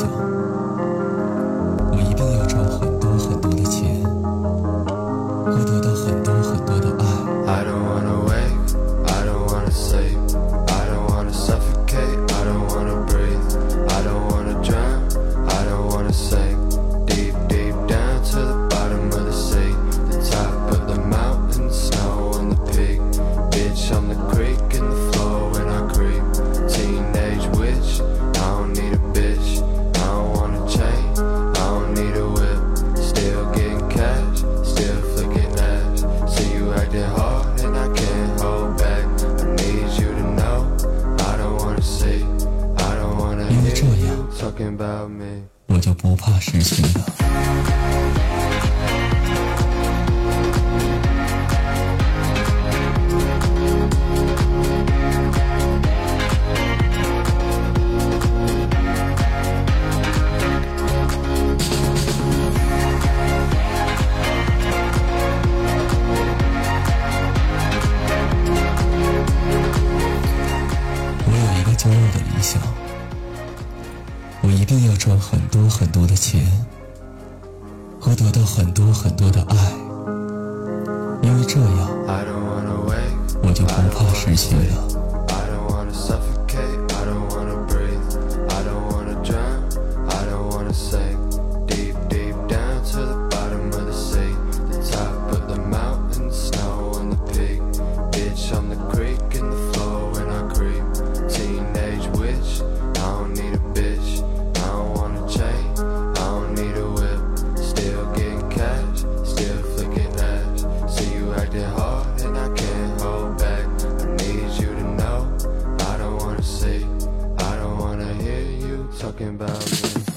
Listen. 因为这样，我就不怕失去你。想，我一定要赚很多很多的钱，和得到很多很多的爱，因为这样，我就不怕失去了。talking about me.